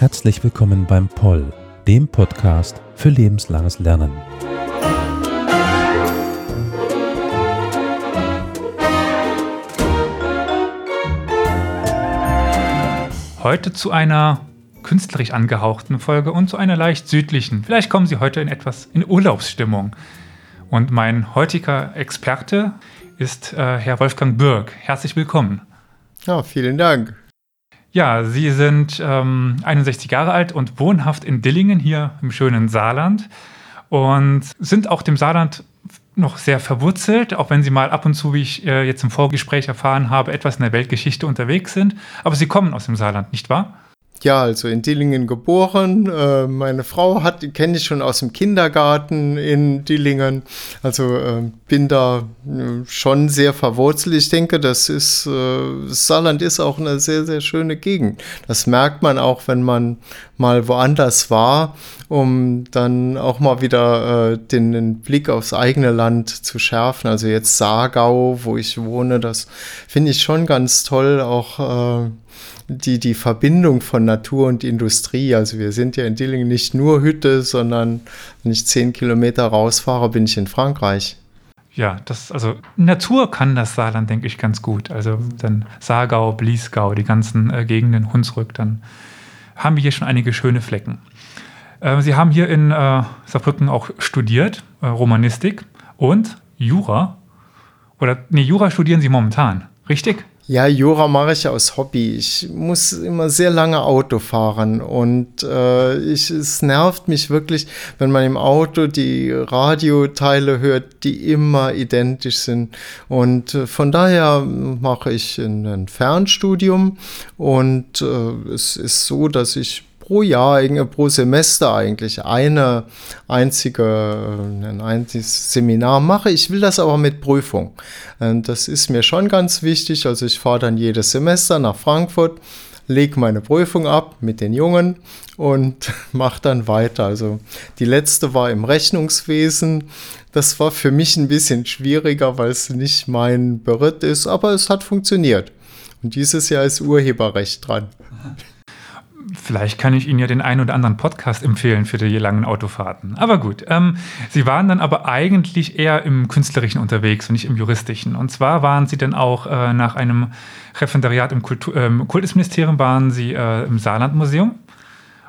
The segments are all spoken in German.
Herzlich willkommen beim Poll, dem Podcast für lebenslanges Lernen. Heute zu einer künstlerisch angehauchten Folge und zu einer leicht südlichen. Vielleicht kommen Sie heute in etwas in Urlaubsstimmung. Und mein heutiger Experte ist äh, Herr Wolfgang Bürg. Herzlich willkommen. Ja, vielen Dank. Ja, Sie sind ähm, 61 Jahre alt und wohnhaft in Dillingen hier im schönen Saarland und sind auch dem Saarland noch sehr verwurzelt, auch wenn Sie mal ab und zu, wie ich äh, jetzt im Vorgespräch erfahren habe, etwas in der Weltgeschichte unterwegs sind. Aber Sie kommen aus dem Saarland, nicht wahr? Ja, also in Dillingen geboren. Äh, meine Frau hat, kenne ich schon aus dem Kindergarten in Dillingen. Also äh, bin da äh, schon sehr verwurzelt. Ich denke, das ist, äh, Saarland ist auch eine sehr, sehr schöne Gegend. Das merkt man auch, wenn man mal woanders war, um dann auch mal wieder äh, den, den Blick aufs eigene Land zu schärfen. Also jetzt Saargau, wo ich wohne, das finde ich schon ganz toll. Auch äh, die, die Verbindung von Natur und Industrie. Also wir sind ja in Dillingen nicht nur Hütte, sondern wenn ich zehn Kilometer rausfahre, bin ich in Frankreich. Ja, das, also Natur kann das Saarland, denke ich, ganz gut. Also dann Saargau, Bliesgau, die ganzen äh, Gegenden, Hunsrück, dann haben wir hier schon einige schöne Flecken. Äh, Sie haben hier in äh, Saarbrücken auch studiert, äh, Romanistik und Jura. Oder, nee, Jura studieren Sie momentan, richtig? Ja, Jura mache ich aus Hobby. Ich muss immer sehr lange Auto fahren und äh, ich, es nervt mich wirklich, wenn man im Auto die Radioteile hört, die immer identisch sind. Und äh, von daher mache ich ein, Fernstudium und äh, es ist so, dass ich pro Jahr, pro Semester eigentlich eine einzige, äh, ein einziges Seminar mache. Ich will das aber mit Prüfung. Das ist mir schon ganz wichtig. Also ich fahre dann jedes Semester nach Frankfurt, lege meine Prüfung ab mit den Jungen und mache dann weiter. Also die letzte war im Rechnungswesen. Das war für mich ein bisschen schwieriger, weil es nicht mein Beritt ist, aber es hat funktioniert. Und dieses Jahr ist Urheberrecht dran. Vielleicht kann ich Ihnen ja den einen oder anderen Podcast empfehlen für die langen Autofahrten. Aber gut, ähm, Sie waren dann aber eigentlich eher im Künstlerischen unterwegs und nicht im Juristischen. Und zwar waren Sie dann auch äh, nach einem Referendariat im Kultur, äh, Kultusministerium, waren Sie äh, im Saarlandmuseum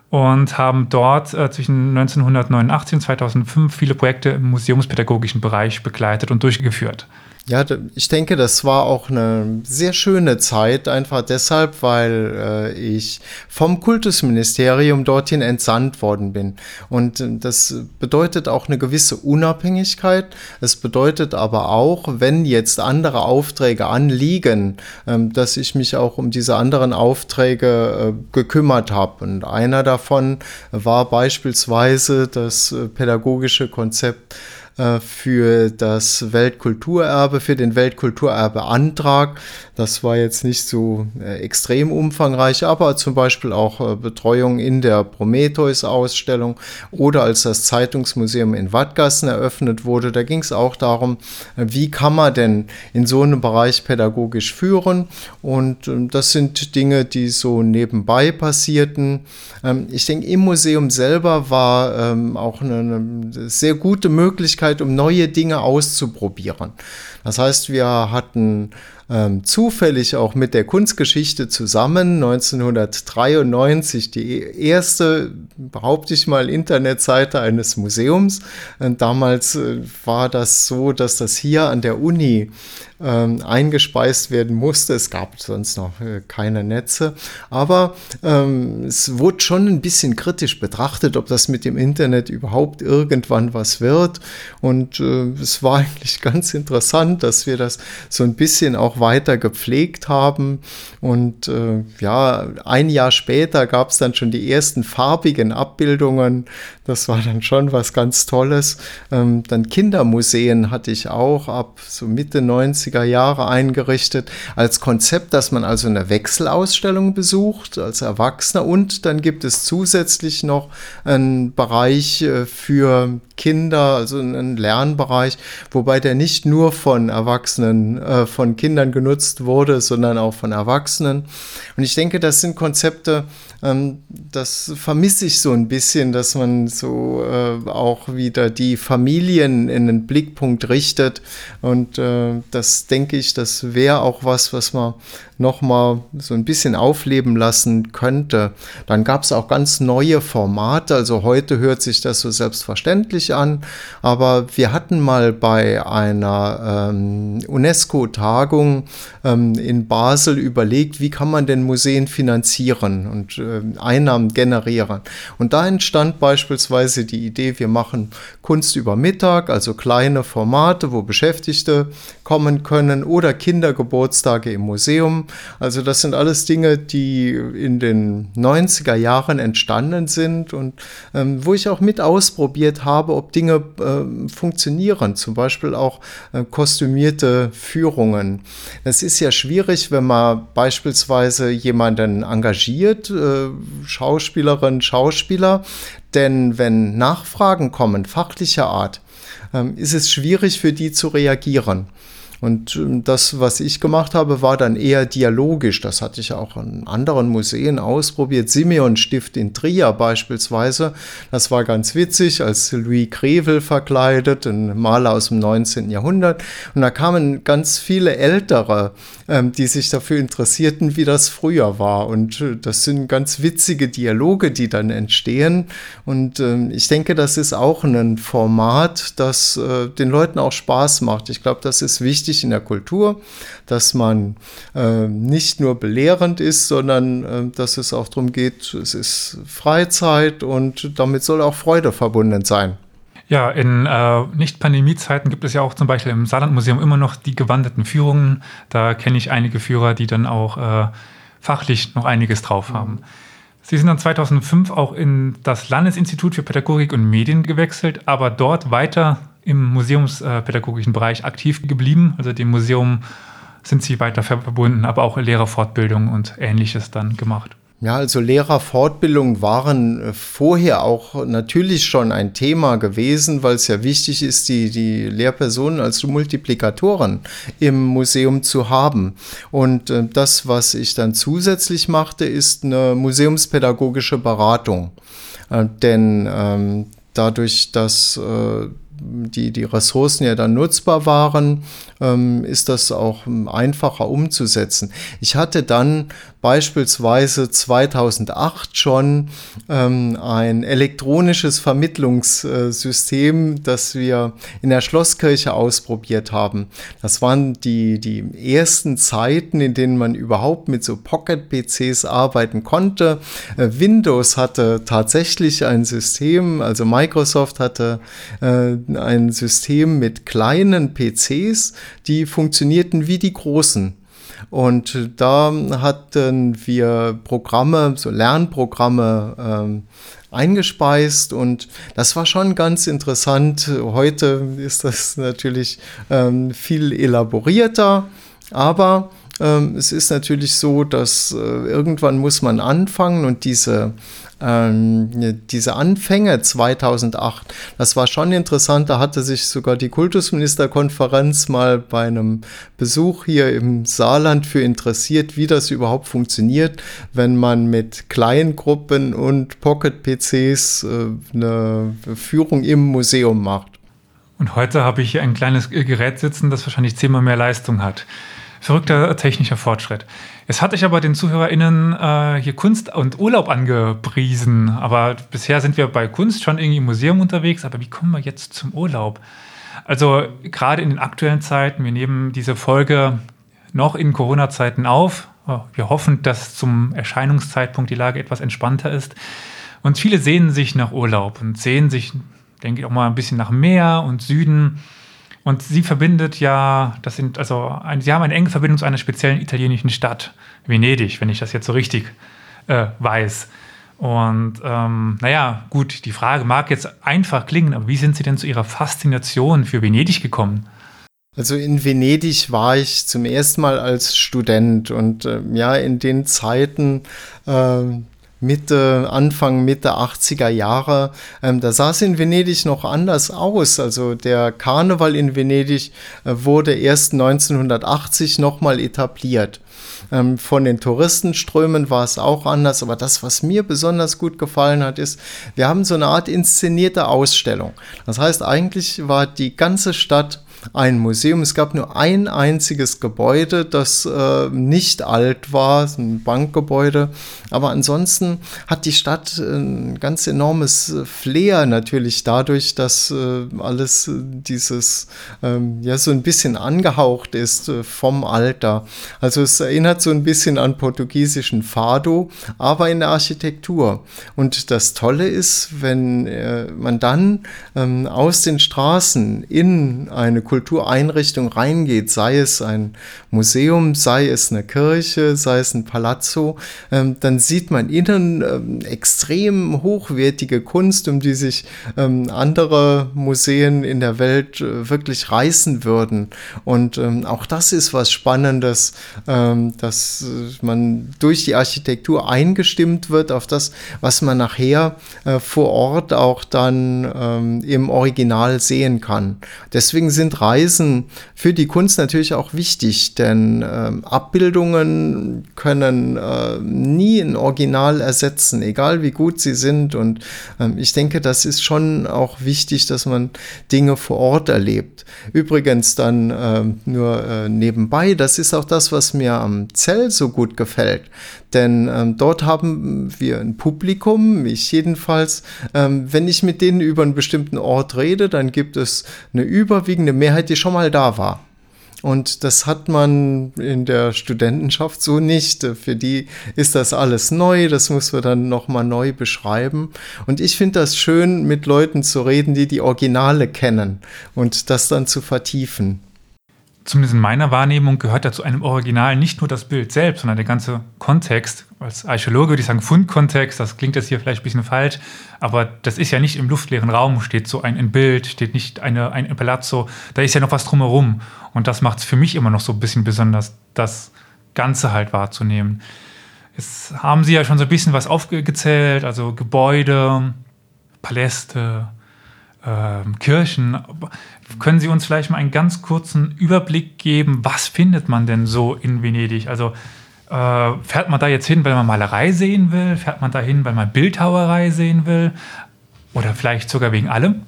und haben dort äh, zwischen 1989 und 2005 viele Projekte im museumspädagogischen Bereich begleitet und durchgeführt. Ja, ich denke, das war auch eine sehr schöne Zeit, einfach deshalb, weil äh, ich vom Kultusministerium dorthin entsandt worden bin. Und äh, das bedeutet auch eine gewisse Unabhängigkeit. Es bedeutet aber auch, wenn jetzt andere Aufträge anliegen, äh, dass ich mich auch um diese anderen Aufträge äh, gekümmert habe. Und einer davon war beispielsweise das äh, pädagogische Konzept äh, für das Weltkulturerbe, für den Weltkulturerbe-Antrag. Das war jetzt nicht so äh, extrem umfangreich, aber zum Beispiel auch äh, Betreuung in der Prometheus-Ausstellung oder als das Zeitungsmuseum in Wattgassen eröffnet wurde. Da ging es auch darum, wie kann man denn in so einem Bereich pädagogisch führen. Und ähm, das sind Dinge, die so nebenbei passierten. Ähm, ich denke, im Museum selber war ähm, auch eine, eine sehr gute Möglichkeit, Möglichkeit, um neue Dinge auszuprobieren. Das heißt, wir hatten ähm, zufällig auch mit der Kunstgeschichte zusammen 1993 die erste, behaupte ich mal, Internetseite eines Museums. Und damals äh, war das so, dass das hier an der Uni ähm, eingespeist werden musste. Es gab sonst noch äh, keine Netze. Aber ähm, es wurde schon ein bisschen kritisch betrachtet, ob das mit dem Internet überhaupt irgendwann was wird. Und äh, es war eigentlich ganz interessant, dass wir das so ein bisschen auch weiter gepflegt haben. Und äh, ja, ein Jahr später gab es dann schon die ersten farbigen Abbildungen. Das war dann schon was ganz Tolles. Ähm, dann Kindermuseen hatte ich auch ab so Mitte 90er Jahre eingerichtet als Konzept, dass man also eine Wechselausstellung besucht als Erwachsener und dann gibt es zusätzlich noch einen Bereich äh, für Kinder, also einen Lernbereich, wobei der nicht nur von Erwachsenen, äh, von Kindern genutzt wurde, sondern auch von Erwachsenen. Und ich denke, das sind Konzepte, ähm, das vermisse ich so ein bisschen, dass man so äh, auch wieder die Familien in den Blickpunkt richtet. Und äh, das denke ich, das wäre auch was, was man nochmal so ein bisschen aufleben lassen könnte. Dann gab es auch ganz neue Formate. Also heute hört sich das so selbstverständlich an, aber wir hatten mal bei einer ähm, UNESCO-Tagung ähm, in Basel überlegt, wie kann man denn Museen finanzieren und äh, Einnahmen generieren. Und da entstand beispielsweise die Idee, wir machen Kunst über Mittag, also kleine Formate, wo Beschäftigte kommen können oder Kindergeburtstage im Museum. Also das sind alles Dinge, die in den 90er Jahren entstanden sind und ähm, wo ich auch mit ausprobiert habe, ob Dinge äh, funktionieren. Zum Beispiel auch äh, kostümierte Führungen. Es ist ja schwierig, wenn man beispielsweise jemanden engagiert, äh, Schauspielerin, Schauspieler, denn wenn Nachfragen kommen, fachlicher Art, ähm, ist es schwierig für die zu reagieren. Und ähm, das, was ich gemacht habe, war dann eher dialogisch. Das hatte ich auch in anderen Museen ausprobiert. Simeon Stift in Trier beispielsweise. Das war ganz witzig, als Louis Crevel verkleidet, ein Maler aus dem 19. Jahrhundert. Und da kamen ganz viele Ältere, ähm, die sich dafür interessierten, wie das früher war. Und äh, das sind ganz witzige Dialoge, die dann entstehen. Und ähm, ich denke, das ist auch ein Format, das äh, den Leuten auch Spaß macht. Ich glaube, das ist wichtig wichtig in der Kultur, dass man äh, nicht nur belehrend ist, sondern äh, dass es auch darum geht, es ist Freizeit und damit soll auch Freude verbunden sein. Ja, in äh, Nicht-Pandemie-Zeiten gibt es ja auch zum Beispiel im Saarlandmuseum immer noch die gewanderten Führungen. Da kenne ich einige Führer, die dann auch äh, fachlich noch einiges drauf mhm. Sie sind dann 2005 auch in das Landesinstitut für Pädagogik und Medien gewechselt, aber dort weiter im museumspädagogischen Bereich aktiv geblieben. Also dem Museum sind sie weiter verbunden, aber auch Lehrerfortbildung und ähnliches dann gemacht. Ja, also Lehrerfortbildung waren äh, vorher auch natürlich schon ein Thema gewesen, weil es ja wichtig ist, die, die Lehrpersonen als Multiplikatoren im Museum zu haben. Und äh, das, was ich dann zusätzlich machte, ist eine museumspädagogische Beratung. Äh, denn ähm, dadurch, dass äh, die, die Ressourcen ja dann nutzbar waren, ähm, ist das auch ähm, einfacher umzusetzen. Ich hatte dann beispielsweise 2008 schon ähm, ein elektronisches Vermittlungssystem, das wir in der Schlosskirche ausprobiert haben. Das waren die, die ersten Zeiten, in denen man überhaupt mit so Pocket-PCs arbeiten konnte. Äh, Windows hatte tatsächlich ein System, also Microsoft hatte äh, ein System mit kleinen PCs, die funktionierten wie die großen. Und da hatten wir Programme, so Lernprogramme ähm, eingespeist und das war schon ganz interessant. Heute ist das natürlich ähm, viel elaborierter, aber ähm, es ist natürlich so, dass äh, irgendwann muss man anfangen und diese ähm, diese Anfänge 2008, das war schon interessant. Da hatte sich sogar die Kultusministerkonferenz mal bei einem Besuch hier im Saarland für interessiert, wie das überhaupt funktioniert, wenn man mit Kleingruppen und Pocket-PCs äh, eine Führung im Museum macht. Und heute habe ich hier ein kleines Gerät sitzen, das wahrscheinlich zehnmal mehr Leistung hat. Verrückter technischer Fortschritt. Es hatte ich aber den ZuhörerInnen äh, hier Kunst und Urlaub angepriesen. Aber bisher sind wir bei Kunst schon irgendwie im Museum unterwegs. Aber wie kommen wir jetzt zum Urlaub? Also gerade in den aktuellen Zeiten, wir nehmen diese Folge noch in Corona-Zeiten auf. Oh, wir hoffen, dass zum Erscheinungszeitpunkt die Lage etwas entspannter ist. Und viele sehnen sich nach Urlaub und sehen sich, denke ich, auch mal ein bisschen nach Meer und Süden. Und sie verbindet ja, das sind also, ein, sie haben eine enge Verbindung zu einer speziellen italienischen Stadt, Venedig, wenn ich das jetzt so richtig äh, weiß. Und ähm, naja, gut, die Frage mag jetzt einfach klingen, aber wie sind Sie denn zu Ihrer Faszination für Venedig gekommen? Also in Venedig war ich zum ersten Mal als Student und äh, ja, in den Zeiten äh, Mitte, Anfang, Mitte 80er Jahre, ähm, da sah es in Venedig noch anders aus. Also der Karneval in Venedig äh, wurde erst 1980 nochmal etabliert. Ähm, von den Touristenströmen war es auch anders, aber das, was mir besonders gut gefallen hat, ist, wir haben so eine Art inszenierte Ausstellung. Das heißt, eigentlich war die ganze Stadt ein Museum. Es gab nur ein einziges Gebäude, das äh, nicht alt war, ein Bankgebäude. Aber ansonsten hat die Stadt ein ganz enormes Flair natürlich dadurch, dass äh, alles dieses ähm, ja so ein bisschen angehaucht ist äh, vom Alter. Also es erinnert so ein bisschen an portugiesischen Fado, aber in der Architektur. Und das Tolle ist, wenn äh, man dann ähm, aus den Straßen in eine Kultureinrichtung reingeht, sei es ein Museum, sei es eine Kirche, sei es ein Palazzo, ähm, dann sieht man innen ähm, extrem hochwertige Kunst, um die sich ähm, andere Museen in der Welt äh, wirklich reißen würden. Und ähm, auch das ist was Spannendes, ähm, dass äh, man durch die Architektur eingestimmt wird auf das, was man nachher äh, vor Ort auch dann ähm, im Original sehen kann. Deswegen sind Reisen für die Kunst natürlich auch wichtig, denn äh, Abbildungen können äh, nie ein Original ersetzen, egal wie gut sie sind. Und äh, ich denke, das ist schon auch wichtig, dass man Dinge vor Ort erlebt. Übrigens dann ähm, nur äh, nebenbei, das ist auch das, was mir am Zell so gut gefällt. Denn ähm, dort haben wir ein Publikum, ich jedenfalls. Ähm, wenn ich mit denen über einen bestimmten Ort rede, dann gibt es eine überwiegende Mehrheit, die schon mal da war. Und das hat man in der Studentenschaft so nicht. Für die ist das alles neu, das muss man dann nochmal neu beschreiben. Und ich finde das schön, mit Leuten zu reden, die die Originale kennen und das dann zu vertiefen zumindest in meiner Wahrnehmung gehört da zu einem Original nicht nur das Bild selbst, sondern der ganze Kontext. Als Archäologe würde ich sagen Fundkontext, das klingt jetzt hier vielleicht ein bisschen falsch, aber das ist ja nicht im luftleeren Raum, steht so ein, ein Bild, steht nicht eine, ein Palazzo, da ist ja noch was drumherum. Und das macht es für mich immer noch so ein bisschen besonders, das Ganze halt wahrzunehmen. Jetzt haben Sie ja schon so ein bisschen was aufgezählt, also Gebäude, Paläste, äh, Kirchen. Können Sie uns vielleicht mal einen ganz kurzen Überblick geben, was findet man denn so in Venedig? Also äh, fährt man da jetzt hin, weil man Malerei sehen will? Fährt man da hin, weil man Bildhauerei sehen will? Oder vielleicht sogar wegen allem?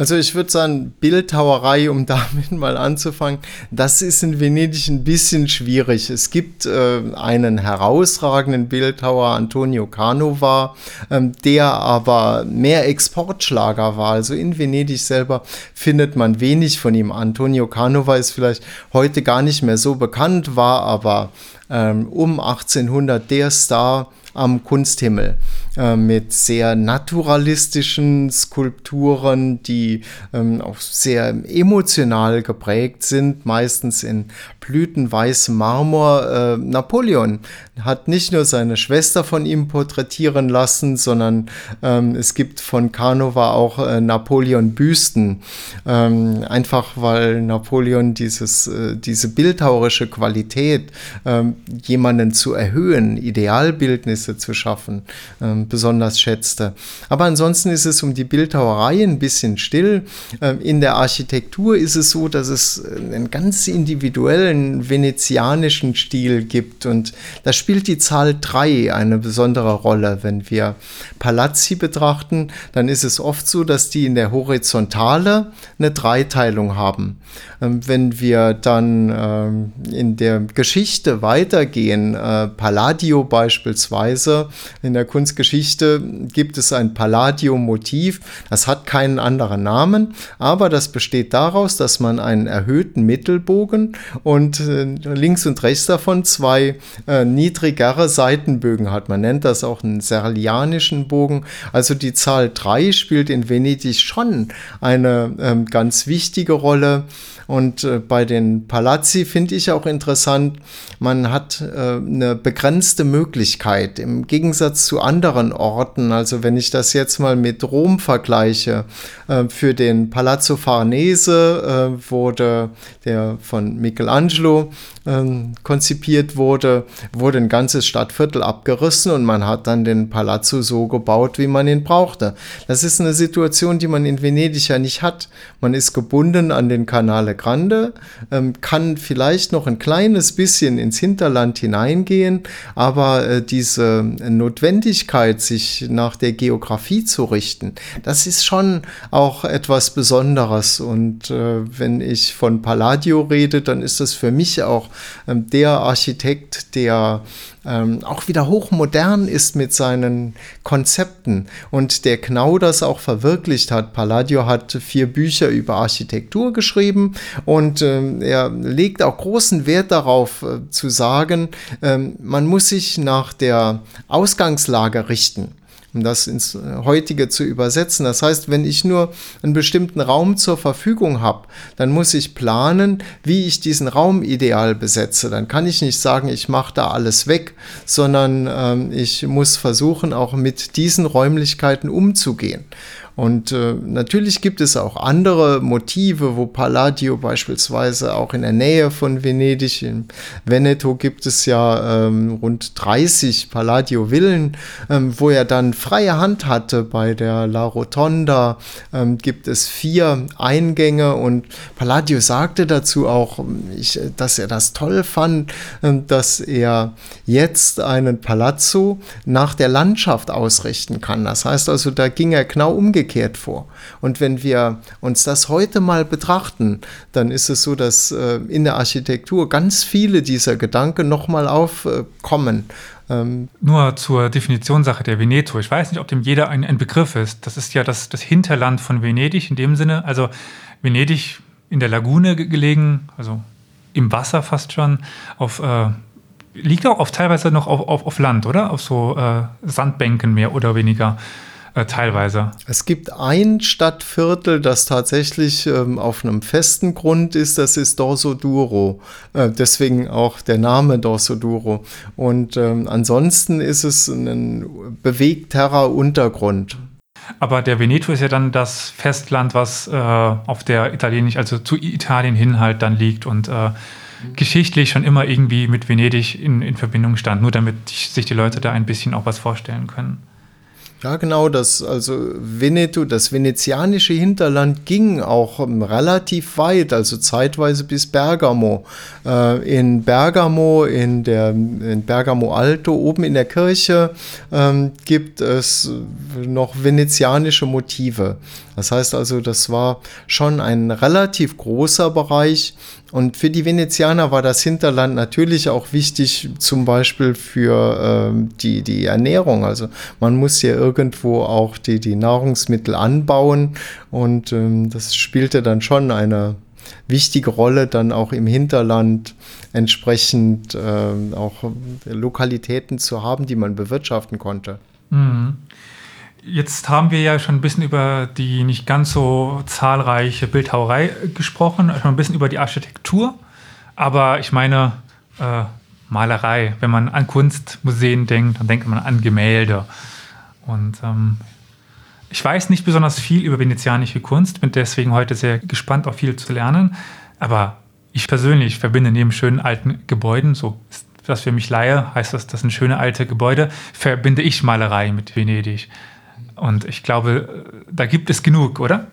Also ich würde sagen, Bildhauerei, um damit mal anzufangen, das ist in Venedig ein bisschen schwierig. Es gibt äh, einen herausragenden Bildhauer, Antonio Canova, ähm, der aber mehr Exportschlager war. Also in Venedig selber findet man wenig von ihm. Antonio Canova ist vielleicht heute gar nicht mehr so bekannt, war aber ähm, um 1800 der Star am Kunsthimmel. Äh, mit sehr naturalistischen Skulpturen, die ähm, auch sehr emotional geprägt sind, meistens in blütenweißem Marmor. Äh, Napoleon hat nicht nur seine Schwester von ihm porträtieren lassen, sondern ähm, es gibt von Canova auch äh, Napoleon-Büsten. Ähm, einfach weil Napoleon dieses, äh, diese bildhauerische Qualität, ähm, jemanden zu erhöhen, Idealbildnisse zu schaffen, ähm, besonders schätzte. Aber ansonsten ist es um die Bildhauerei ein bisschen still. Ähm, in der Architektur ist es so, dass es einen ganz individuellen venezianischen Stil gibt und da spielt die Zahl 3 eine besondere Rolle. Wenn wir Palazzi betrachten, dann ist es oft so, dass die in der Horizontale eine Dreiteilung haben. Ähm, wenn wir dann ähm, in der Geschichte weitergehen, äh, Palladio beispielsweise, in der Kunstgeschichte, Geschichte gibt es ein Palladio-Motiv. Das hat keinen anderen Namen, aber das besteht daraus, dass man einen erhöhten Mittelbogen und äh, links und rechts davon zwei äh, niedrigere Seitenbögen hat. Man nennt das auch einen serlianischen Bogen. Also die Zahl 3 spielt in Venedig schon eine ähm, ganz wichtige Rolle. Und äh, bei den Palazzi finde ich auch interessant, man hat äh, eine begrenzte Möglichkeit im Gegensatz zu anderen Orten. Also wenn ich das jetzt mal mit Rom vergleiche, äh, für den Palazzo Farnese äh, wurde der von Michelangelo ähm, konzipiert wurde, wurde ein ganzes Stadtviertel abgerissen und man hat dann den Palazzo so gebaut, wie man ihn brauchte. Das ist eine Situation, die man in Venedig ja nicht hat. Man ist gebunden an den Canale Grande, ähm, kann vielleicht noch ein kleines bisschen ins Hinterland hineingehen, aber äh, diese Notwendigkeit, sich nach der Geografie zu richten, das ist schon auch etwas Besonderes. Und äh, wenn ich von Palladio rede, dann ist das für mich auch ähm, der Architekt, der ähm, auch wieder hochmodern ist mit seinen Konzepten und der genau das auch verwirklicht hat. Palladio hat vier Bücher über Architektur geschrieben und ähm, er legt auch großen Wert darauf äh, zu sagen, ähm, man muss sich nach der Ausgangslage richten um das ins heutige zu übersetzen. Das heißt, wenn ich nur einen bestimmten Raum zur Verfügung habe, dann muss ich planen, wie ich diesen Raum ideal besetze. Dann kann ich nicht sagen, ich mache da alles weg, sondern ähm, ich muss versuchen, auch mit diesen Räumlichkeiten umzugehen. Und äh, natürlich gibt es auch andere Motive, wo Palladio beispielsweise auch in der Nähe von Venedig, in Veneto gibt es ja ähm, rund 30 Palladio-Villen, ähm, wo er dann freie Hand hatte. Bei der La Rotonda ähm, gibt es vier Eingänge und Palladio sagte dazu auch, ich, dass er das toll fand, ähm, dass er jetzt einen Palazzo nach der Landschaft ausrichten kann. Das heißt also, da ging er genau umgekehrt umgekehrt vor. Und wenn wir uns das heute mal betrachten, dann ist es so, dass äh, in der Architektur ganz viele dieser Gedanken nochmal aufkommen. Ähm Nur zur Definitionssache der Veneto. Ich weiß nicht, ob dem jeder ein, ein Begriff ist. Das ist ja das, das Hinterland von Venedig in dem Sinne. Also Venedig in der Lagune gelegen, also im Wasser fast schon, auf äh, liegt auch auf, teilweise noch auf, auf, auf Land, oder? Auf so äh, Sandbänken mehr oder weniger. Äh, teilweise. Es gibt ein Stadtviertel, das tatsächlich ähm, auf einem festen Grund ist, das ist Dorso Duro. Äh, deswegen auch der Name Dorso Duro. Und ähm, ansonsten ist es ein bewegterer Untergrund. Aber der Veneto ist ja dann das Festland, was äh, auf der italienisch, also zu Italien hin halt dann liegt und äh, geschichtlich schon immer irgendwie mit Venedig in, in Verbindung stand, nur damit sich die Leute da ein bisschen auch was vorstellen können. Ja, genau, das, also Veneto, das venezianische Hinterland ging auch ähm, relativ weit, also zeitweise bis Bergamo. Äh, in Bergamo, in der in Bergamo Alto, oben in der Kirche, ähm, gibt es noch venezianische Motive. Das heißt also, das war schon ein relativ großer Bereich. Und für die Venezianer war das Hinterland natürlich auch wichtig, zum Beispiel für ähm, die, die Ernährung. Also man muss ja irgendwo auch die, die Nahrungsmittel anbauen und ähm, das spielte dann schon eine wichtige Rolle, dann auch im Hinterland entsprechend äh, auch Lokalitäten zu haben, die man bewirtschaften konnte. Mhm. Jetzt haben wir ja schon ein bisschen über die nicht ganz so zahlreiche Bildhauerei gesprochen, schon ein bisschen über die Architektur. Aber ich meine, äh, Malerei, wenn man an Kunstmuseen denkt, dann denkt man an Gemälde. Und ähm, ich weiß nicht besonders viel über venezianische Kunst, bin deswegen heute sehr gespannt, auch viel zu lernen. Aber ich persönlich verbinde neben schönen alten Gebäuden, so ist das für mich Laie, heißt das, das sind schöne alte Gebäude, verbinde ich Malerei mit Venedig. Und ich glaube, da gibt es genug, oder?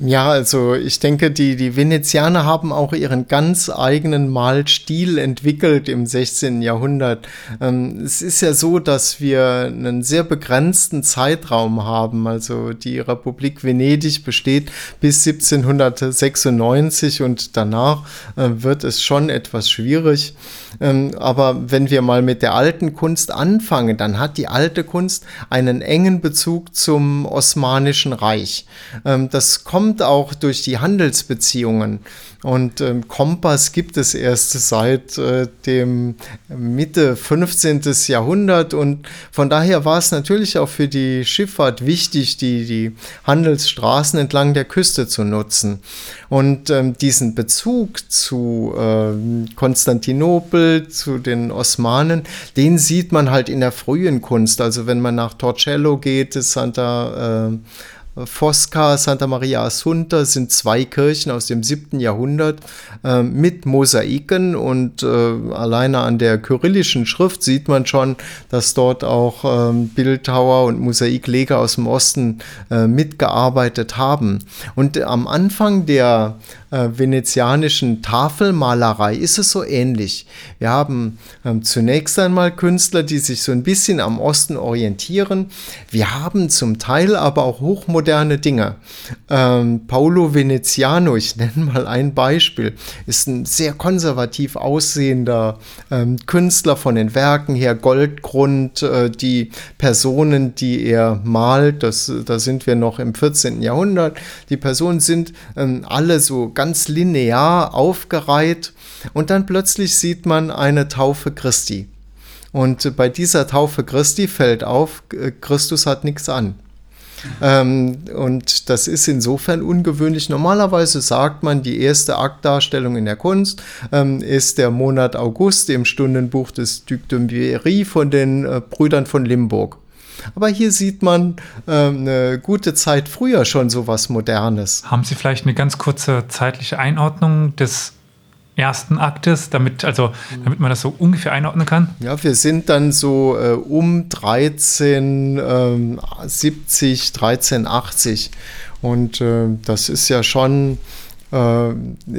Ja, also ich denke, die, die Venezianer haben auch ihren ganz eigenen Malstil entwickelt im 16. Jahrhundert. Ähm, es ist ja so, dass wir einen sehr begrenzten Zeitraum haben. Also die Republik Venedig besteht bis 1796 und danach äh, wird es schon etwas schwierig. Ähm, aber wenn wir mal mit der alten Kunst anfangen, dann hat die alte Kunst einen engen Bezug zum Osmanischen Reich. Ähm, das kommt kommt auch durch die Handelsbeziehungen. Und ähm, Kompass gibt es erst seit äh, dem Mitte 15. Jahrhundert. Und von daher war es natürlich auch für die Schifffahrt wichtig, die, die Handelsstraßen entlang der Küste zu nutzen. Und ähm, diesen Bezug zu äh, Konstantinopel, zu den Osmanen, den sieht man halt in der frühen Kunst. Also wenn man nach Torcello geht, Santa äh, Fosca, Santa Maria Assunta sind zwei Kirchen aus dem 7. Jahrhundert äh, mit Mosaiken und äh, alleine an der kyrillischen Schrift sieht man schon, dass dort auch äh, Bildhauer und Mosaikleger aus dem Osten äh, mitgearbeitet haben. Und am Anfang der äh, venezianischen Tafelmalerei ist es so ähnlich. Wir haben ähm, zunächst einmal Künstler, die sich so ein bisschen am Osten orientieren. Wir haben zum Teil aber auch hochmoderne Dinge. Ähm, Paolo Veneziano, ich nenne mal ein Beispiel, ist ein sehr konservativ aussehender ähm, Künstler von den Werken her, Goldgrund, äh, die Personen, die er malt, das, da sind wir noch im 14. Jahrhundert, die Personen sind ähm, alle so ganz linear aufgereiht und dann plötzlich sieht man eine Taufe Christi. Und bei dieser Taufe Christi fällt auf, äh, Christus hat nichts an. Ähm, und das ist insofern ungewöhnlich. Normalerweise sagt man, die erste Aktdarstellung in der Kunst ähm, ist der Monat August im Stundenbuch des Duc de Berry von den äh, Brüdern von Limburg. Aber hier sieht man äh, eine gute Zeit früher schon so was Modernes. Haben Sie vielleicht eine ganz kurze zeitliche Einordnung des ersten Aktes, damit, also, damit man das so ungefähr einordnen kann? Ja, wir sind dann so äh, um 1370, 1380 ähm, und äh, das ist ja schon äh,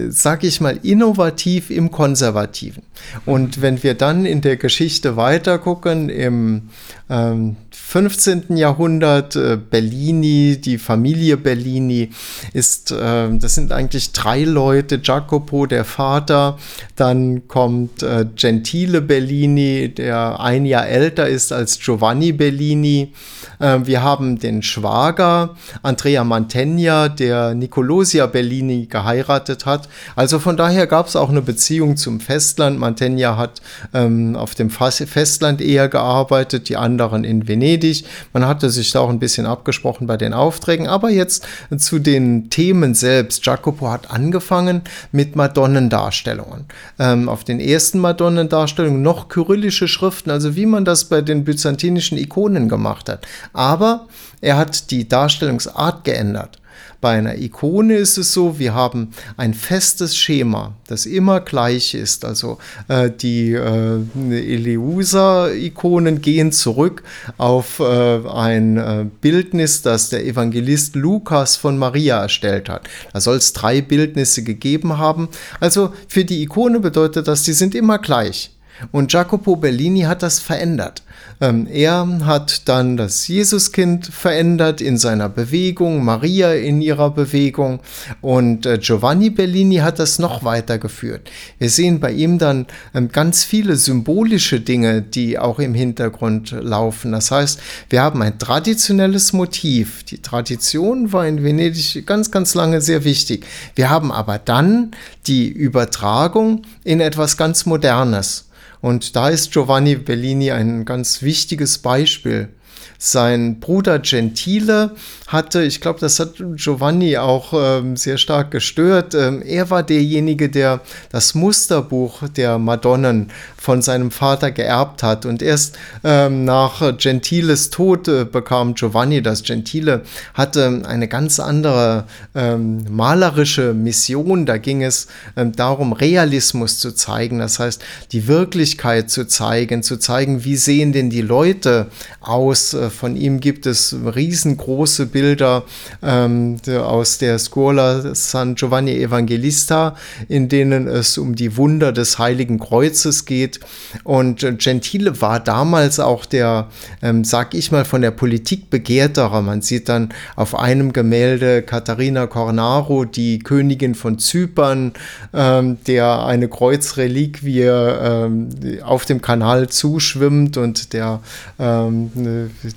sag ich mal, innovativ im Konservativen. Und wenn wir dann in der Geschichte weiter gucken, im ähm, 15. Jahrhundert, äh, Bellini, die Familie Bellini ist, äh, das sind eigentlich drei Leute, Jacopo, der Vater, dann kommt äh, Gentile Bellini, der ein Jahr älter ist als Giovanni Bellini, äh, wir haben den Schwager, Andrea Mantegna, der Nicolosia Bellini geheiratet hat. Also von daher gab es auch eine Beziehung zum Festland. Mantegna hat ähm, auf dem Festland eher gearbeitet, die anderen in Venedig. Venedig. Man hatte sich da auch ein bisschen abgesprochen bei den Aufträgen. Aber jetzt zu den Themen selbst. Jacopo hat angefangen mit Madonnendarstellungen. Ähm, auf den ersten Madonnendarstellungen noch kyrillische Schriften, also wie man das bei den byzantinischen Ikonen gemacht hat. Aber er hat die Darstellungsart geändert. Bei einer Ikone ist es so, wir haben ein festes Schema, das immer gleich ist. Also äh, die äh, Eleusa-Ikonen gehen zurück auf äh, ein äh, Bildnis, das der Evangelist Lukas von Maria erstellt hat. Da soll es drei Bildnisse gegeben haben. Also für die Ikone bedeutet das, die sind immer gleich. Und Jacopo Bellini hat das verändert. Ähm, er hat dann das Jesuskind verändert in seiner Bewegung, Maria in ihrer Bewegung und äh, Giovanni Bellini hat das noch weitergeführt. Wir sehen bei ihm dann ähm, ganz viele symbolische Dinge, die auch im Hintergrund laufen. Das heißt, wir haben ein traditionelles Motiv. Die Tradition war in Venedig ganz, ganz lange sehr wichtig. Wir haben aber dann die Übertragung in etwas ganz Modernes. Und da ist Giovanni Bellini ein ganz wichtiges Beispiel. Sein Bruder Gentile hatte, ich glaube, das hat Giovanni auch ähm, sehr stark gestört. Ähm, er war derjenige, der das Musterbuch der Madonnen von seinem Vater geerbt hat. Und erst ähm, nach Gentiles Tod äh, bekam Giovanni das. Gentile hatte eine ganz andere ähm, malerische Mission. Da ging es ähm, darum, Realismus zu zeigen. Das heißt, die Wirklichkeit zu zeigen, zu zeigen, wie sehen denn die Leute aus Äh, von ihm gibt es riesengroße Bilder ähm, aus der Scuola San Giovanni Evangelista, in denen es um die Wunder des Heiligen Kreuzes geht. Und Gentile war damals auch der, ähm, sag ich mal, von der Politik begehrterer. Man sieht dann auf einem Gemälde Katharina Cornaro, die Königin von Zypern, ähm, der eine Kreuzreliquie ähm, auf dem Kanal zuschwimmt und der, ähm,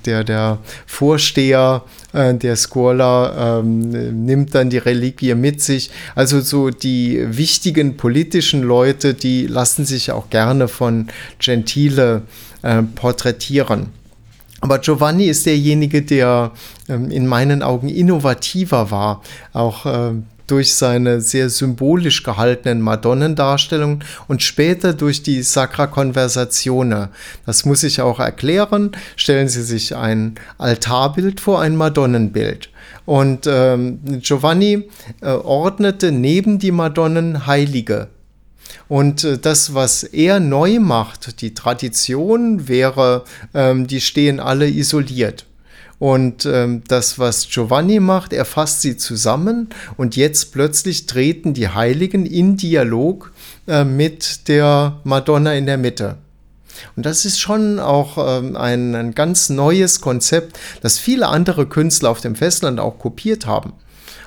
der, der Vorsteher äh, der Scuola ähm, nimmt dann die Reliquie mit sich. Also so die wichtigen politischen Leute, die lassen sich auch gerne von Gentile äh, porträtieren. Aber Giovanni ist derjenige, der ähm, in meinen Augen innovativer war, auch äh, durch seine sehr symbolisch gehaltenen Madonnendarstellungen und später durch die Sacra Conversazione. Das muss ich auch erklären. Stellen Sie sich ein Altarbild vor, ein Madonnenbild. Und ähm, Giovanni äh, ordnete neben die Madonnen Heilige und äh, das, was er neu macht, die Tradition wäre, ähm, die stehen alle isoliert. Und ähm, das, was Giovanni macht, er fasst sie zusammen und jetzt plötzlich treten die Heiligen in Dialog äh, mit der Madonna in der Mitte. Und das ist schon auch ähm, ein, ein ganz neues Konzept, das viele andere Künstler auf dem Festland auch kopiert haben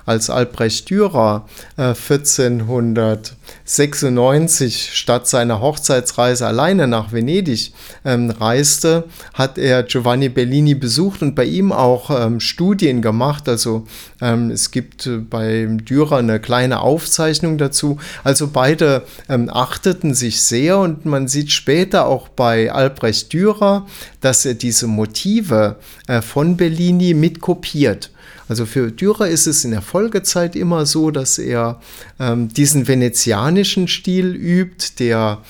als Albrecht Dürer äh, 1496 statt seiner Hochzeitsreise alleine nach Venedig ähm, reiste, hat er Giovanni Bellini besucht und bei ihm auch ähm, Studien gemacht. Also ähm, es gibt äh, bei Dürer eine kleine Aufzeichnung dazu. Also beide ähm, achteten sich sehr und man sieht später auch bei Albrecht Dürer, dass er diese Motive äh, von Bellini mitkopiert. Also für Dürer ist es in der Folgezeit immer so, dass er ähm, diesen venezianischen Stil übt, der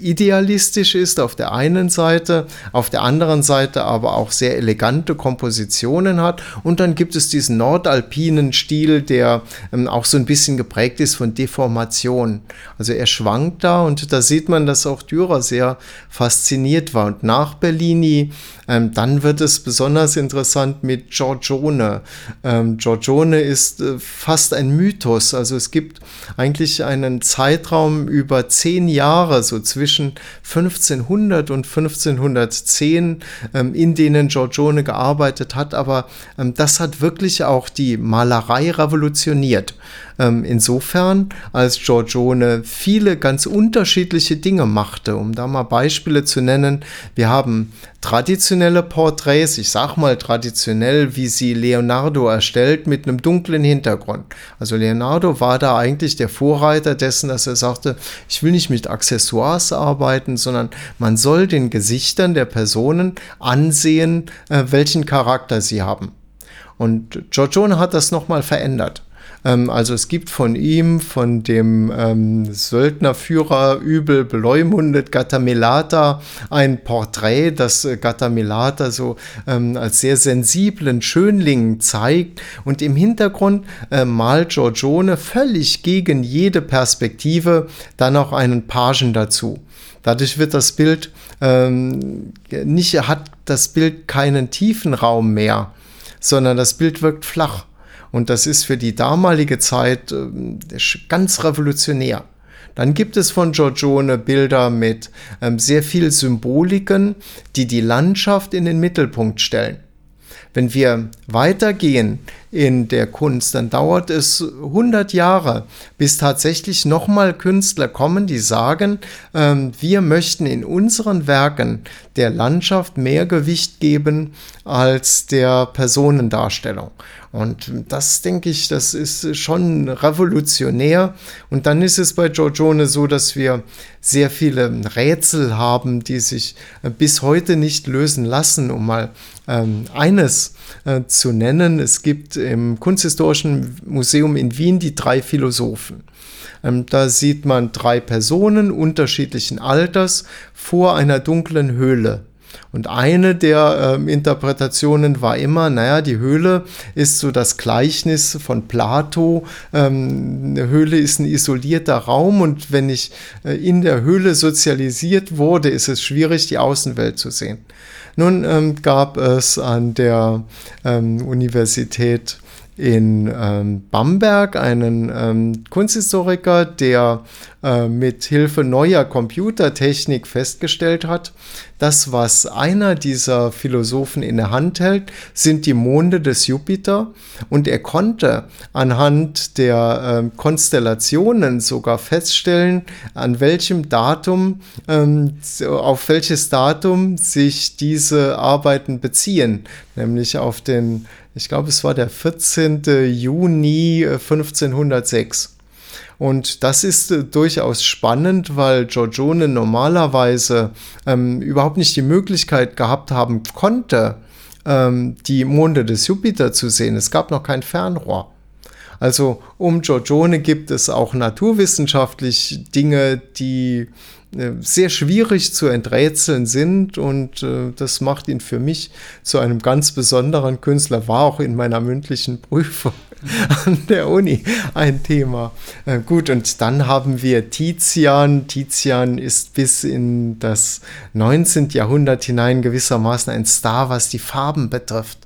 idealistisch ist auf der einen Seite, auf der anderen Seite aber auch sehr elegante Kompositionen hat. Und dann gibt es diesen nordalpinen Stil, der ähm, auch so ein bisschen geprägt ist von Deformation. Also er schwankt da und da sieht man, dass auch Dürer sehr fasziniert war. Und nach Bellini, ähm, dann wird es besonders interessant mit Giorgione. Ähm, Giorgione ist äh, fast ein Mythos. Also es gibt eigentlich einen Zeitraum über zehn Jahre, Jahre, so zwischen 1500 und 1510, ähm, in denen Giorgione gearbeitet hat. Aber ähm, das hat wirklich auch die Malerei revolutioniert. Ähm, insofern, als Giorgione viele ganz unterschiedliche Dinge machte, um da mal Beispiele zu nennen, wir haben traditionelle Porträts, ich sag mal traditionell, wie sie Leonardo erstellt, mit einem dunklen Hintergrund. Also Leonardo war da eigentlich der Vorreiter dessen, dass er sagte, ich will nicht mit Accessoires arbeiten, sondern man soll den Gesichtern der Personen ansehen, äh, welchen Charakter sie haben. Und Giorgione hat das nochmal verändert. Ähm, also es gibt von ihm, von dem ähm, Söldnerführer übel beleumundet Gattamelata, ein Porträt, das äh, Gattamelata so ähm, als sehr sensiblen Schönling zeigt und im Hintergrund äh, malt Giorgione völlig gegen jede Perspektive dann auch einen Pagen dazu. Dadurch wird das Bild ähm, nicht, hat das Bild keinen tiefen Raum mehr, sondern das Bild wirkt flach. Und das ist für die damalige Zeit äh, ganz revolutionär. Dann gibt es von Giorgione Bilder mit ähm, sehr viel Symboliken, die die Landschaft in den Mittelpunkt stellen. Wenn wir weitergehen in der Kunst, dann dauert es 100 Jahre, bis tatsächlich nochmal Künstler kommen, die sagen, ähm, wir möchten in unseren Werken der Landschaft mehr Gewicht geben als der Personendarstellung. Und das denke ich, das ist schon revolutionär. Und dann ist es bei Giorgione so, dass wir sehr viele Rätsel haben, die sich bis heute nicht lösen lassen, um mal eines äh, zu nennen. Es gibt im Kunsthistorischen Museum in Wien die drei Philosophen. Ähm, da sieht man drei Personen unterschiedlichen Alters vor einer dunklen Höhle. Und eine der äh, Interpretationen war immer, naja, die Höhle ist so das Gleichnis von Plato. Ähm, eine Höhle ist ein isolierter Raum und wenn ich äh, in der Höhle sozialisiert wurde, ist es schwierig, die Außenwelt zu sehen. Nun ähm, gab es an der ähm, Universität in ähm, Bamberg einen ähm, Kunsthistoriker, der äh, mit Hilfe neuer Computertechnik festgestellt hat, das, was einer dieser Philosophen in der Hand hält, sind die Monde des Jupiter und er konnte anhand der äh, Konstellationen sogar feststellen, an welchem Datum, ähm, auf welches Datum sich diese Arbeiten beziehen, nämlich auf den ich glaube, es war der 14. Juni 1506. Und das ist äh, durchaus spannend, weil Giorgione normalerweise ähm, überhaupt nicht die Möglichkeit gehabt haben konnte, ähm, die Monde des Jupiter zu sehen. Es gab noch kein Fernrohr. Also um Giorgione gibt es auch naturwissenschaftlich Dinge, die äh, sehr schwierig zu enträtseln sind und äh, das macht ihn für mich zu einem ganz besonderen Künstler, war auch in meiner mündlichen Prüfung an der Uni ein Thema. Äh, gut, und dann haben wir Tizian. Tizian ist bis in das 19. Jahrhundert hinein gewissermaßen ein Star, was die Farben betrifft.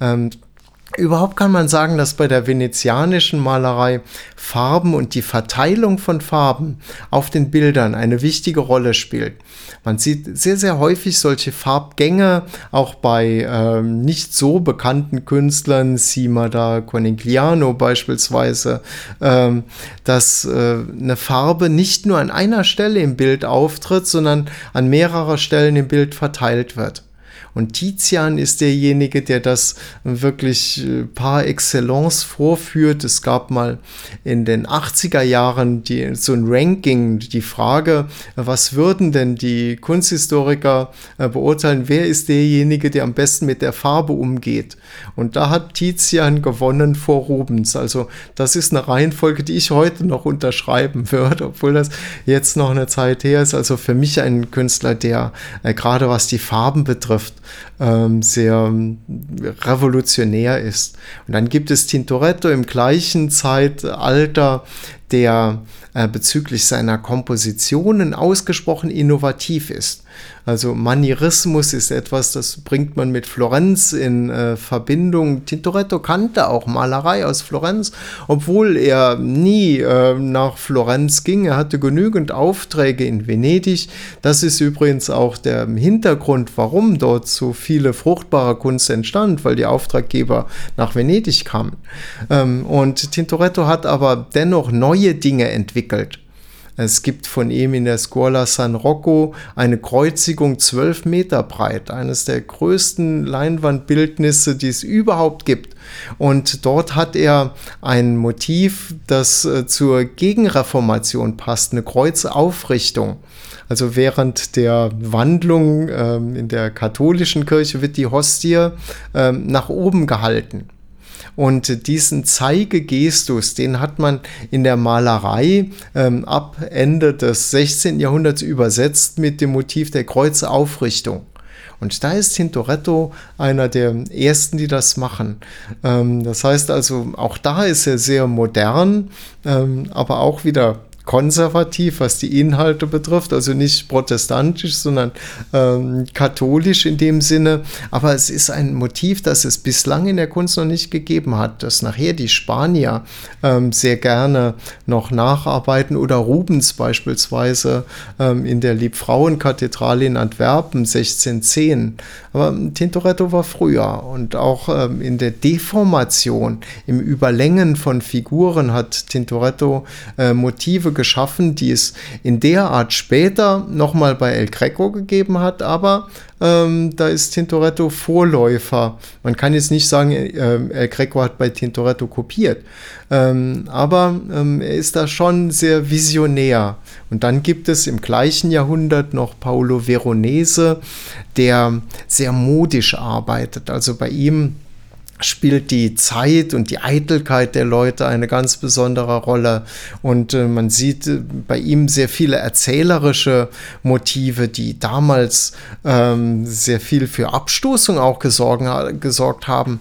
Ähm, Überhaupt kann man sagen, dass bei der venezianischen Malerei Farben und die Verteilung von Farben auf den Bildern eine wichtige Rolle spielt. Man sieht sehr, sehr häufig solche Farbgänge auch bei ähm, nicht so bekannten Künstlern, Sima da Conigliano beispielsweise, ähm, dass äh, eine Farbe nicht nur an einer Stelle im Bild auftritt, sondern an mehrerer Stellen im Bild verteilt wird. Und Tizian ist derjenige, der das wirklich äh, par excellence vorführt. Es gab mal in den 80er Jahren die, so ein Ranking, die Frage, was würden denn die Kunsthistoriker äh, beurteilen, wer ist derjenige, der am besten mit der Farbe umgeht. Und da hat Tizian gewonnen vor Rubens. Also das ist eine Reihenfolge, die ich heute noch unterschreiben würde, obwohl das jetzt noch eine Zeit her ist. Also für mich ein Künstler, der äh, gerade was die Farben betrifft, ähm, sehr revolutionär ist. Und dann gibt es Tintoretto im gleichen Zeitalter, der äh, bezüglich seiner Kompositionen ausgesprochen innovativ ist. Also Manierismus ist etwas, das bringt man mit Florenz in äh, Verbindung. Tintoretto kannte auch Malerei aus Florenz, obwohl er nie äh, nach Florenz ging. Er hatte genügend Aufträge in Venedig. Das ist übrigens auch der Hintergrund, warum dort so viele fruchtbare Kunst entstand, weil die Auftraggeber nach Venedig kamen. Ähm, und Tintoretto hat aber dennoch neue Dinge entwickelt. Es gibt von ihm in der Scuola San Rocco eine Kreuzigung zwölf Meter breit, eines der größten Leinwandbildnisse, die es überhaupt gibt. Und dort hat er ein Motiv, das äh, zur Gegenreformation passt, eine Kreuzaufrichtung. Also während der Wandlung ähm, in der katholischen Kirche wird die Hostie ähm, nach oben gehalten. Und diesen Zeigegestus, den hat man in der Malerei ähm, ab Ende des 16. Jahrhunderts übersetzt mit dem Motiv der Kreuzaufrichtung. Und da ist Tintoretto einer der ersten, die das machen. Ähm, das heißt also, auch da ist er sehr modern, ähm, aber auch wieder konservativ, was die Inhalte betrifft, also nicht protestantisch, sondern ähm, katholisch in dem Sinne. Aber es ist ein Motiv, das es bislang in der Kunst noch nicht gegeben hat, dass nachher die Spanier ähm, sehr gerne noch nacharbeiten oder Rubens beispielsweise ähm, in der Liebfrauenkathedrale in Antwerpen 1610. Aber Tintoretto war früher und auch ähm, in der Deformation, im Überlängen von Figuren hat Tintoretto äh, Motive geschaffen, die es in der Art später nochmal bei El Greco gegeben hat, aber ähm, da ist Tintoretto Vorläufer. Man kann jetzt nicht sagen, äh, El Greco hat bei Tintoretto kopiert, ähm, aber ähm, er ist da schon sehr visionär. Und dann gibt es im gleichen Jahrhundert noch Paolo Veronese, der sehr modisch arbeitet. Also bei ihm spielt die Zeit und die Eitelkeit der Leute eine ganz besondere Rolle. Und äh, man sieht äh, bei ihm sehr viele erzählerische Motive, die damals ähm, sehr viel für Abstoßung auch gesorgen, gesorgt haben.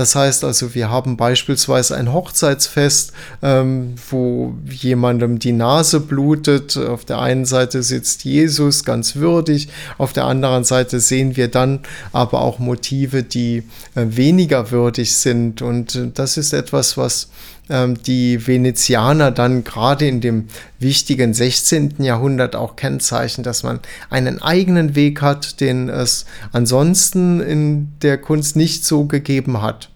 Das heißt also, wir haben beispielsweise ein Hochzeitsfest, ähm, wo jemandem die Nase blutet. Auf der einen Seite sitzt Jesus ganz würdig, auf der anderen Seite sehen wir dann aber auch Motive, die äh, weniger würdig sind. Und äh, das ist etwas, was die Venezianer dann gerade in dem wichtigen 16. Jahrhundert auch kennzeichnen, dass man einen eigenen Weg hat, den es ansonsten in der Kunst nicht so gegeben hat.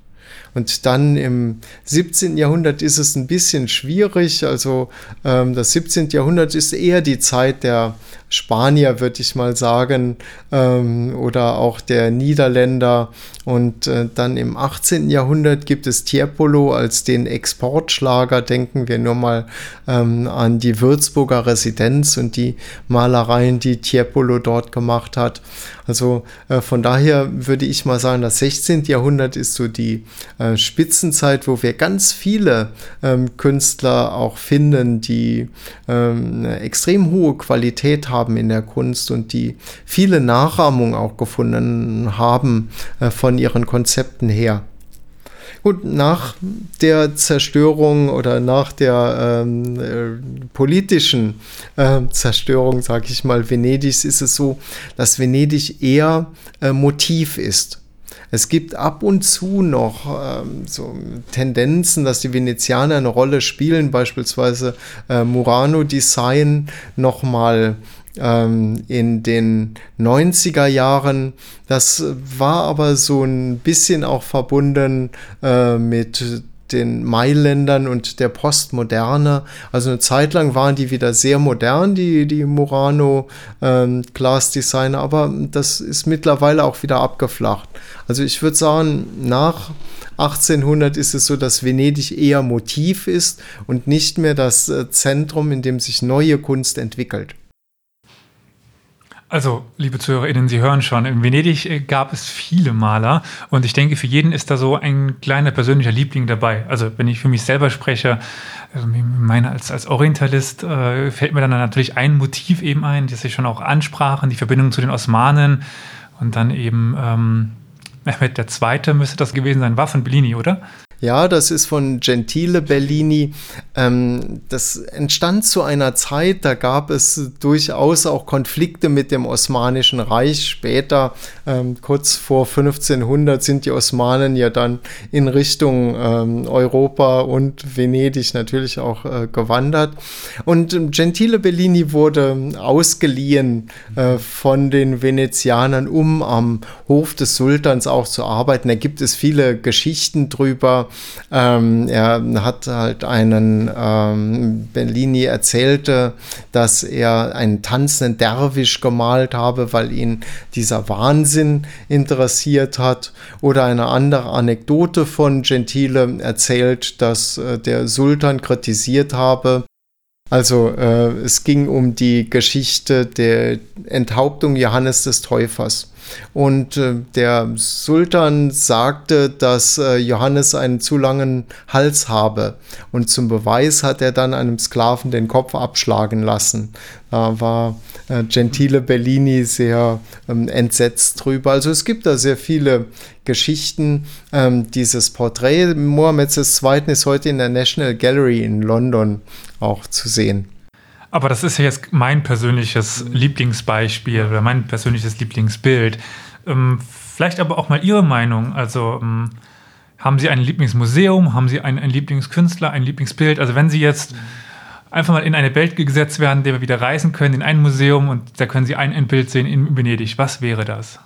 Und dann im 17. Jahrhundert ist es ein bisschen schwierig. Also ähm, das 17. Jahrhundert ist eher die Zeit der Spanier, würde ich mal sagen, ähm, oder auch der Niederländer. Und äh, dann im 18. Jahrhundert gibt es Tiepolo als den Exportschlager. Denken wir nur mal ähm, an die Würzburger Residenz und die Malereien, die Tiepolo dort gemacht hat. Also äh, von daher würde ich mal sagen, das 16. Jahrhundert ist so die äh, Spitzenzeit, wo wir ganz viele ähm, Künstler auch finden, die ähm, eine extrem hohe Qualität haben haben in der Kunst und die viele Nachahmungen auch gefunden haben äh, von ihren Konzepten her. Gut, nach der Zerstörung oder nach der ähm, äh, politischen äh, Zerstörung, sage ich mal, Venedigs ist es so, dass Venedig eher äh, Motiv ist. Es gibt ab und zu noch ähm, so Tendenzen, dass die Venezianer eine Rolle spielen, beispielsweise äh, Murano Design nochmal ähm, in den 90er Jahren. Das war aber so ein bisschen auch verbunden äh, mit den Mailändern und der Postmoderne. Also eine Zeit lang waren die wieder sehr modern, die, die Murano ähm, Glass Designer, aber das ist mittlerweile auch wieder abgeflacht. Also ich würde sagen, nach 1800 ist es so, dass Venedig eher Motiv ist und nicht mehr das äh, Zentrum, in dem sich neue Kunst entwickelt. Also, liebe ZuhörerInnen, Sie hören schon, in Venedig äh, gab es viele Maler und ich denke, für jeden ist da so ein kleiner persönlicher Liebling dabei. Also, wenn ich für mich selber spreche, also meine als, als Orientalist äh, fällt mir dann natürlich ein Motiv eben ein, das Sie schon auch ansprachen, die Verbindung zu den Osmanen und dann eben ähm, Mehmet II. müsste das gewesen sein, war von Bellini, oder? Ja, das ist von Gentile Bellini. Ähm, das entstand zu einer Zeit, da gab es durchaus auch Konflikte mit dem Osmanischen Reich. Später, ähm, kurz vor 1500, sind die Osmanen ja dann in Richtung ähm, Europa und Venedig natürlich auch äh, gewandert. Und Gentile Bellini wurde ausgeliehen äh, von den Venezianern, um am Hof des Sultans auch zu arbeiten. Da gibt es viele Geschichten drüber. Ähm, er hat halt einen, ähm, Bellini erzählte, dass er einen tanzenden Derwisch gemalt habe, weil ihn dieser Wahnsinn interessiert hat. Oder eine andere Anekdote von Gentile erzählt, dass äh, der Sultan kritisiert habe, also äh, es ging um die Geschichte der Enthauptung Johannes des Täufers. Und äh, der Sultan sagte, dass äh, Johannes einen zu langen Hals habe. Und zum Beweis hat er dann einem Sklaven den Kopf abschlagen lassen. Da war äh, Gentile Bellini sehr ähm, entsetzt drüber. Also es gibt da sehr viele Geschichten. Ähm, dieses Porträt Mohammeds II. ist heute in der National Gallery in London auch zu sehen. Aber das ist ja jetzt mein persönliches Lieblingsbeispiel oder mein persönliches Lieblingsbild. Ähm, vielleicht aber auch mal Ihre Meinung. Also ähm, haben Sie ein Lieblingsmuseum? Haben Sie einen, Lieblingskünstler, ein Lieblingsbild? Also wenn Sie jetzt einfach mal in eine Welt gesetzt werden, in der wir wieder reisen können, in ein Museum und da können Sie ein, ein Bild sehen in Venedig, was wäre das?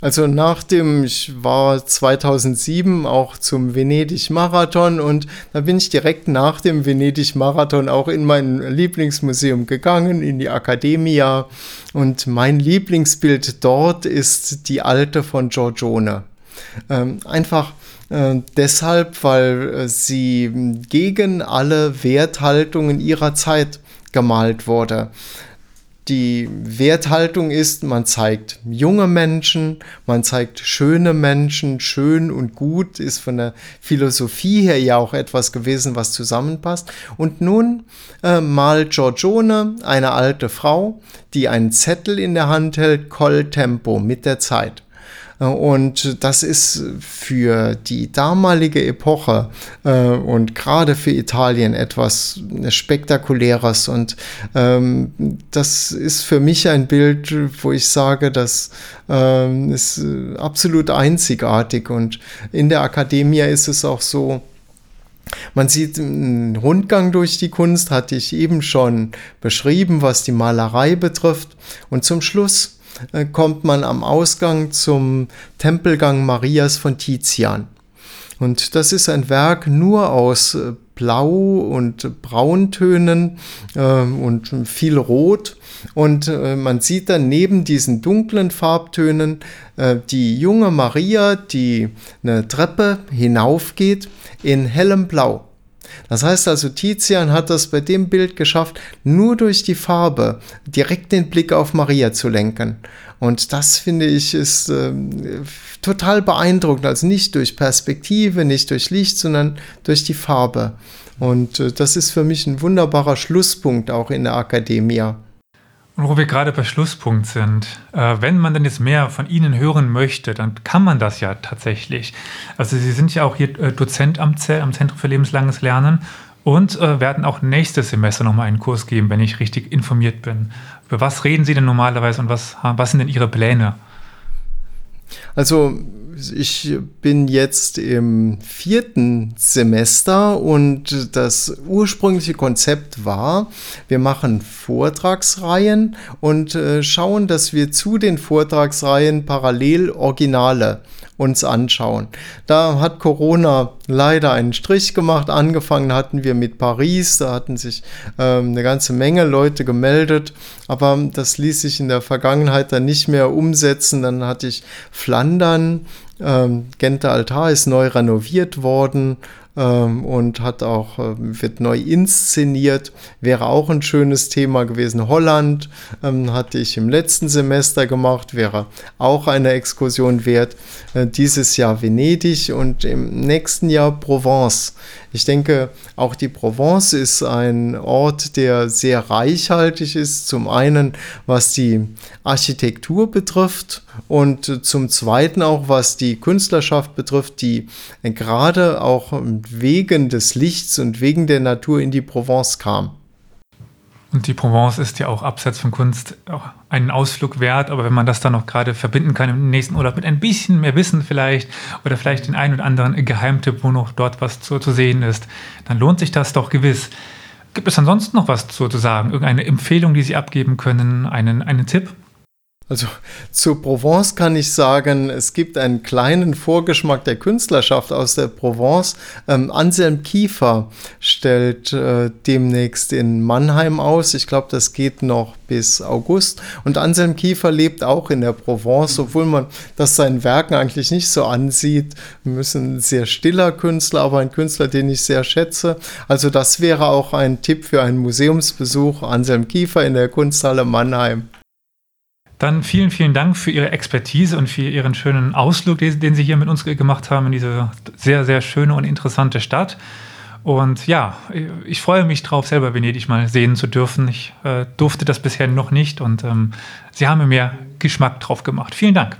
Also nach dem, ich war 2007 auch zum Venedig-Marathon und da bin ich direkt nach dem Venedig-Marathon auch in mein Lieblingsmuseum gegangen, in die Academia. Und mein Lieblingsbild dort ist die alte von Giorgione. Ähm, einfach äh, deshalb, weil äh, sie gegen alle Werthaltungen ihrer Zeit gemalt wurde die Werthaltung ist, man zeigt junge Menschen, man zeigt schöne Menschen, schön und gut ist von der Philosophie her ja auch etwas gewesen, was zusammenpasst. Und nun äh, malt Giorgione, eine alte Frau, die einen Zettel in der Hand hält, Col Tempo mit der Zeit. Und das ist für die damalige Epoche äh, und gerade für Italien etwas Spektakuläres. Und ähm, das ist für mich ein Bild, wo ich sage, das ähm, ist absolut einzigartig. Und in der Akademie ist es auch so, man sieht einen Rundgang durch die Kunst, hatte ich eben schon beschrieben, was die Malerei betrifft. Und zum Schluss äh, kommt man am Ausgang zum Tempelgang Marias von Tizian. Und das ist ein Werk nur aus äh, Blau und Brauntönen äh, und viel Rot. Und äh, man sieht dann neben diesen dunklen Farbtönen äh, die junge Maria, die eine Treppe hinaufgeht in hellem Blau. Das heißt also, Tizian hat das bei dem Bild geschafft, nur durch die Farbe direkt den Blick auf Maria zu lenken. Und das finde ich ist äh, total beeindruckend. Also nicht durch Perspektive, nicht durch Licht, sondern durch die Farbe. Und äh, das ist für mich ein wunderbarer Schlusspunkt auch in der Akademie. Und wo wir gerade bei Schlusspunkt sind, äh, wenn man denn jetzt mehr von Ihnen hören möchte, dann kann man das ja tatsächlich. Also Sie sind ja auch hier äh, Dozent am, Z am Zentrum für lebenslanges Lernen und äh, werden auch nächstes Semester nochmal einen Kurs geben, wenn ich richtig informiert bin. Über was reden Sie denn normalerweise und was, was sind denn Ihre Pläne? Also ich bin jetzt im vierten Semester und das ursprüngliche Konzept war, wir machen Vortragsreihen und äh, schauen, dass wir zu den Vortragsreihen parallel Originale uns anschauen. Da hat Corona leider einen Strich gemacht. Angefangen hatten wir mit Paris, da hatten sich ähm, eine ganze Menge Leute gemeldet, aber das ließ sich in der Vergangenheit dann nicht mehr umsetzen. Dann hatte ich Flandern, ähm, Genter Altar ist neu renoviert worden ähm, und hat auch, äh, wird neu inszeniert, wäre auch ein schönes Thema gewesen. Holland ähm, hatte ich im letzten Semester gemacht, wäre auch eine Exkursion wert. Äh, dieses Jahr Venedig und im nächsten Jahr Provence. Ich denke, auch die Provence ist ein Ort, der sehr reichhaltig ist. Zum einen, was die Architektur betrifft und zum zweiten auch, was die Künstlerschaft betrifft, die gerade auch wegen des Lichts und wegen der Natur in die Provence kam. Und die Provence ist ja auch abseits von Kunst einen Ausflug wert, aber wenn man das dann noch gerade verbinden kann im nächsten Urlaub mit ein bisschen mehr Wissen vielleicht oder vielleicht den einen oder anderen Geheimtipp, wo noch dort was zu, zu sehen ist, dann lohnt sich das doch gewiss. Gibt es ansonsten noch was zu, zu sagen? Irgendeine Empfehlung, die Sie abgeben können? Einen, einen Tipp? Also zur Provence kann ich sagen, es gibt einen kleinen Vorgeschmack der Künstlerschaft aus der Provence. Ähm, Anselm Kiefer stellt äh, demnächst in Mannheim aus. Ich glaube, das geht noch bis August. Und Anselm Kiefer lebt auch in der Provence, obwohl man das seinen Werken eigentlich nicht so ansieht. Wir müssen ein sehr stiller Künstler, aber ein Künstler, den ich sehr schätze. Also das wäre auch ein Tipp für einen Museumsbesuch. Anselm Kiefer in der Kunsthalle Mannheim. Dann vielen, vielen Dank für Ihre Expertise und für Ihren schönen Ausflug, den Sie hier mit uns gemacht haben in diese sehr, sehr schöne und interessante Stadt. Und ja, ich freue mich drauf, selber Venedig mal sehen zu dürfen. Ich äh, durfte das bisher noch nicht und ähm, Sie haben mir Geschmack drauf gemacht. Vielen Dank.